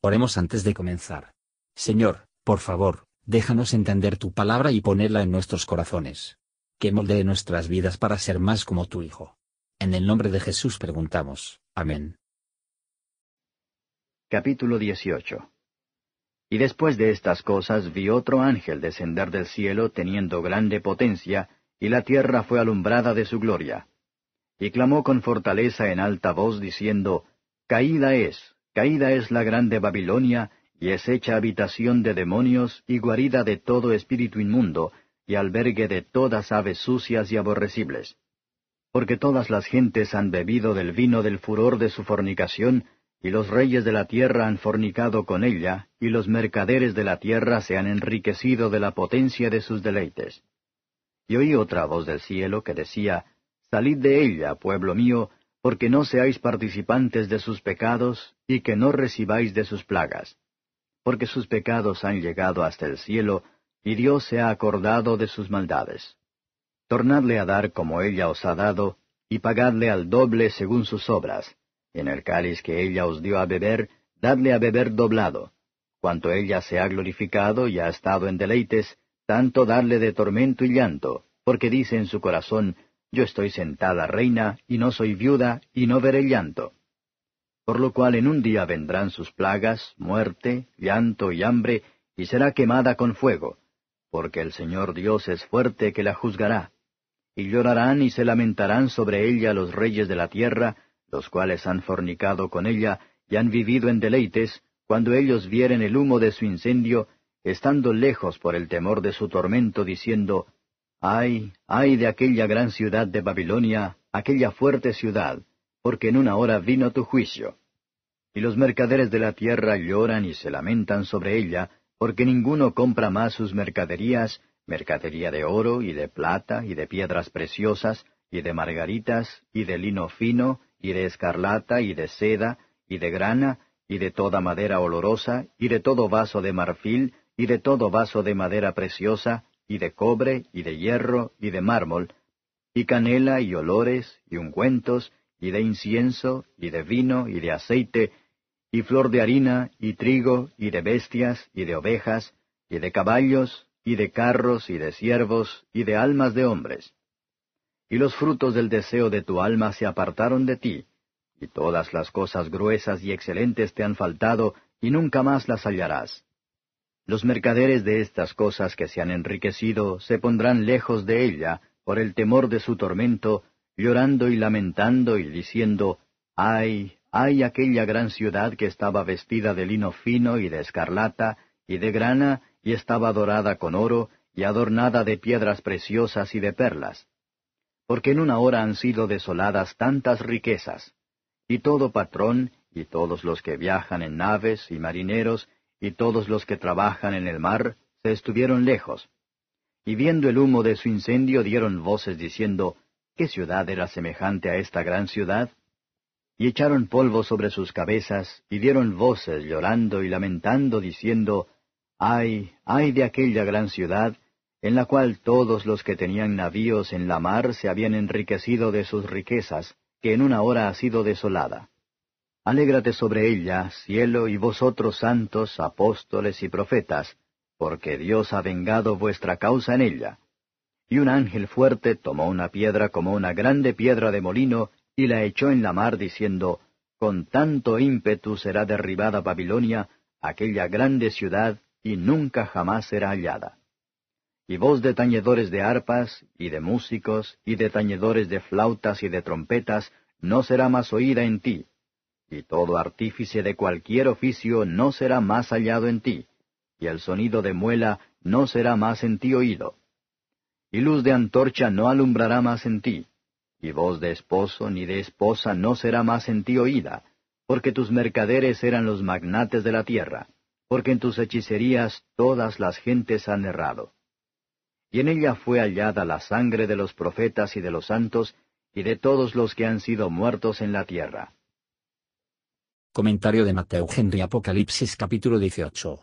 Oremos antes de comenzar. Señor, por favor, déjanos entender tu palabra y ponerla en nuestros corazones. Que moldee nuestras vidas para ser más como tu Hijo. En el nombre de Jesús preguntamos. Amén. Capítulo 18 Y después de estas cosas vi otro ángel descender del cielo teniendo grande potencia, y la tierra fue alumbrada de su gloria. Y clamó con fortaleza en alta voz diciendo, Caída es, Caída es la grande Babilonia, y es hecha habitación de demonios y guarida de todo espíritu inmundo, y albergue de todas aves sucias y aborrecibles. Porque todas las gentes han bebido del vino del furor de su fornicación, y los reyes de la tierra han fornicado con ella, y los mercaderes de la tierra se han enriquecido de la potencia de sus deleites. Y oí otra voz del cielo que decía, Salid de ella, pueblo mío, porque no seáis participantes de sus pecados, y que no recibáis de sus plagas. Porque sus pecados han llegado hasta el cielo, y Dios se ha acordado de sus maldades. Tornadle a dar como ella os ha dado, y pagadle al doble según sus obras. En el cáliz que ella os dio a beber, dadle a beber doblado. Cuanto ella se ha glorificado y ha estado en deleites, tanto darle de tormento y llanto, porque dice en su corazón, yo estoy sentada reina, y no soy viuda, y no veré llanto. Por lo cual en un día vendrán sus plagas, muerte, llanto y hambre, y será quemada con fuego, porque el Señor Dios es fuerte que la juzgará. Y llorarán y se lamentarán sobre ella los reyes de la tierra, los cuales han fornicado con ella y han vivido en deleites, cuando ellos vieren el humo de su incendio, estando lejos por el temor de su tormento, diciendo, Ay, ay de aquella gran ciudad de Babilonia, aquella fuerte ciudad, porque en una hora vino tu juicio. Y los mercaderes de la tierra lloran y se lamentan sobre ella, porque ninguno compra más sus mercaderías, mercadería de oro y de plata y de piedras preciosas, y de margaritas, y de lino fino, y de escarlata, y de seda, y de grana, y de toda madera olorosa, y de todo vaso de marfil, y de todo vaso de madera preciosa, y de cobre, y de hierro, y de mármol, y canela, y olores, y ungüentos, y de incienso, y de vino, y de aceite, y flor de harina, y trigo, y de bestias, y de ovejas, y de caballos, y de carros, y de siervos, y de almas de hombres. Y los frutos del deseo de tu alma se apartaron de ti, y todas las cosas gruesas y excelentes te han faltado, y nunca más las hallarás. Los mercaderes de estas cosas que se han enriquecido se pondrán lejos de ella por el temor de su tormento, llorando y lamentando y diciendo, ay, ay aquella gran ciudad que estaba vestida de lino fino y de escarlata y de grana y estaba dorada con oro y adornada de piedras preciosas y de perlas. Porque en una hora han sido desoladas tantas riquezas. Y todo patrón, y todos los que viajan en naves y marineros, y todos los que trabajan en el mar se estuvieron lejos. Y viendo el humo de su incendio dieron voces diciendo, ¿qué ciudad era semejante a esta gran ciudad? Y echaron polvo sobre sus cabezas, y dieron voces llorando y lamentando, diciendo, Ay, ay de aquella gran ciudad, en la cual todos los que tenían navíos en la mar se habían enriquecido de sus riquezas, que en una hora ha sido desolada. Alégrate sobre ella, cielo, y vosotros santos, apóstoles y profetas, porque Dios ha vengado vuestra causa en ella. Y un ángel fuerte tomó una piedra como una grande piedra de molino, y la echó en la mar, diciendo, Con tanto ímpetu será derribada Babilonia, aquella grande ciudad, y nunca jamás será hallada. Y voz de tañedores de arpas, y de músicos, y de tañedores de flautas y de trompetas, no será más oída en ti, y todo artífice de cualquier oficio no será más hallado en ti, y el sonido de muela no será más en ti oído. Y luz de antorcha no alumbrará más en ti, y voz de esposo ni de esposa no será más en ti oída, porque tus mercaderes eran los magnates de la tierra, porque en tus hechicerías todas las gentes han errado. Y en ella fue hallada la sangre de los profetas y de los santos, y de todos los que han sido muertos en la tierra Comentario de Mateo Henry Apocalipsis capítulo 18.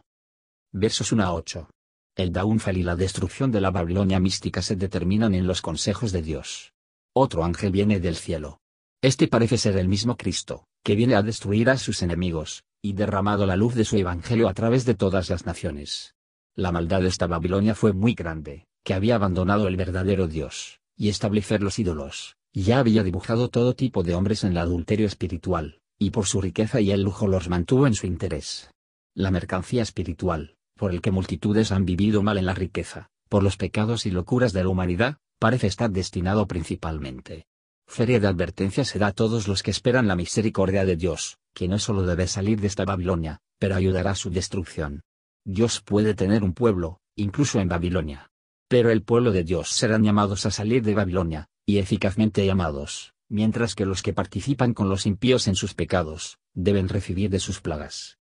Versos 1 a 8. El downfall y la destrucción de la Babilonia mística se determinan en los consejos de Dios. Otro ángel viene del cielo. Este parece ser el mismo Cristo, que viene a destruir a sus enemigos, y derramado la luz de su evangelio a través de todas las naciones. La maldad de esta Babilonia fue muy grande, que había abandonado el verdadero Dios, y establecer los ídolos, ya había dibujado todo tipo de hombres en el adulterio espiritual, y por su riqueza y el lujo los mantuvo en su interés. La mercancía espiritual, por el que multitudes han vivido mal en la riqueza, por los pecados y locuras de la humanidad, parece estar destinado principalmente. Feria de advertencia se da a todos los que esperan la misericordia de Dios, que no solo debe salir de esta Babilonia, pero ayudará a su destrucción. Dios puede tener un pueblo, incluso en Babilonia. Pero el pueblo de Dios serán llamados a salir de Babilonia, y eficazmente llamados, mientras que los que participan con los impíos en sus pecados, deben recibir de sus plagas.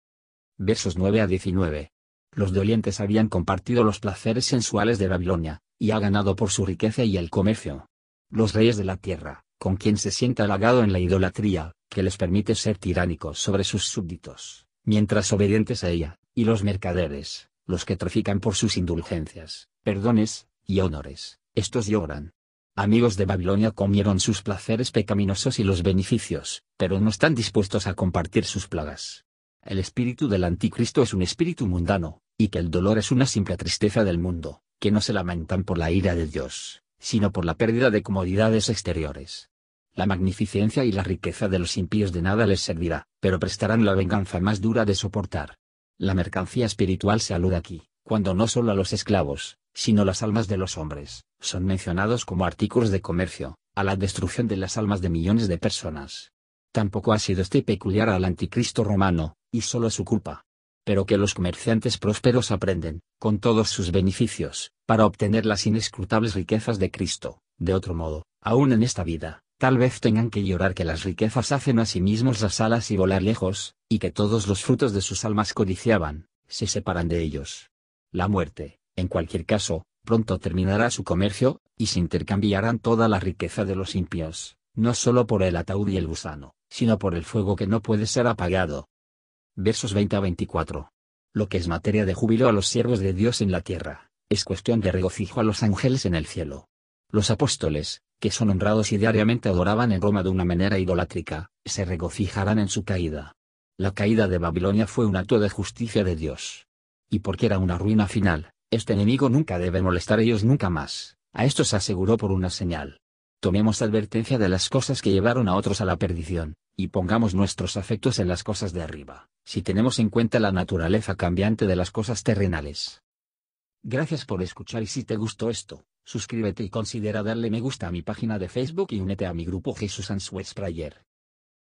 Versos 9 a 19. Los dolientes habían compartido los placeres sensuales de Babilonia, y ha ganado por su riqueza y el comercio. Los reyes de la tierra, con quien se sienta halagado en la idolatría, que les permite ser tiránicos sobre sus súbditos, mientras obedientes a ella, y los mercaderes, los que trafican por sus indulgencias, perdones, y honores, estos lloran, amigos de Babilonia comieron sus placeres pecaminosos y los beneficios, pero no están dispuestos a compartir sus plagas. El espíritu del anticristo es un espíritu mundano, y que el dolor es una simple tristeza del mundo, que no se lamentan por la ira de Dios, sino por la pérdida de comodidades exteriores. La magnificencia y la riqueza de los impíos de nada les servirá, pero prestarán la venganza más dura de soportar. La mercancía espiritual se alude aquí, cuando no solo a los esclavos, sino las almas de los hombres, son mencionados como artículos de comercio, a la destrucción de las almas de millones de personas. Tampoco ha sido este peculiar al anticristo romano, y solo es su culpa. Pero que los comerciantes prósperos aprenden, con todos sus beneficios, para obtener las inescrutables riquezas de Cristo, de otro modo, aún en esta vida, tal vez tengan que llorar que las riquezas hacen a sí mismos las alas y volar lejos, y que todos los frutos de sus almas codiciaban, se separan de ellos. La muerte, en cualquier caso, pronto terminará su comercio, y se intercambiarán toda la riqueza de los impíos, no solo por el ataúd y el gusano, sino por el fuego que no puede ser apagado. Versos 20 a 24. Lo que es materia de júbilo a los siervos de Dios en la tierra, es cuestión de regocijo a los ángeles en el cielo. Los apóstoles, que son honrados y diariamente adoraban en Roma de una manera idolátrica, se regocijarán en su caída. La caída de Babilonia fue un acto de justicia de Dios. Y porque era una ruina final, este enemigo nunca debe molestar a ellos nunca más, a esto se aseguró por una señal. Tomemos advertencia de las cosas que llevaron a otros a la perdición, y pongamos nuestros afectos en las cosas de arriba, si tenemos en cuenta la naturaleza cambiante de las cosas terrenales. Gracias por escuchar y si te gustó esto, suscríbete y considera darle me gusta a mi página de Facebook y únete a mi grupo Jesús Answers Prayer.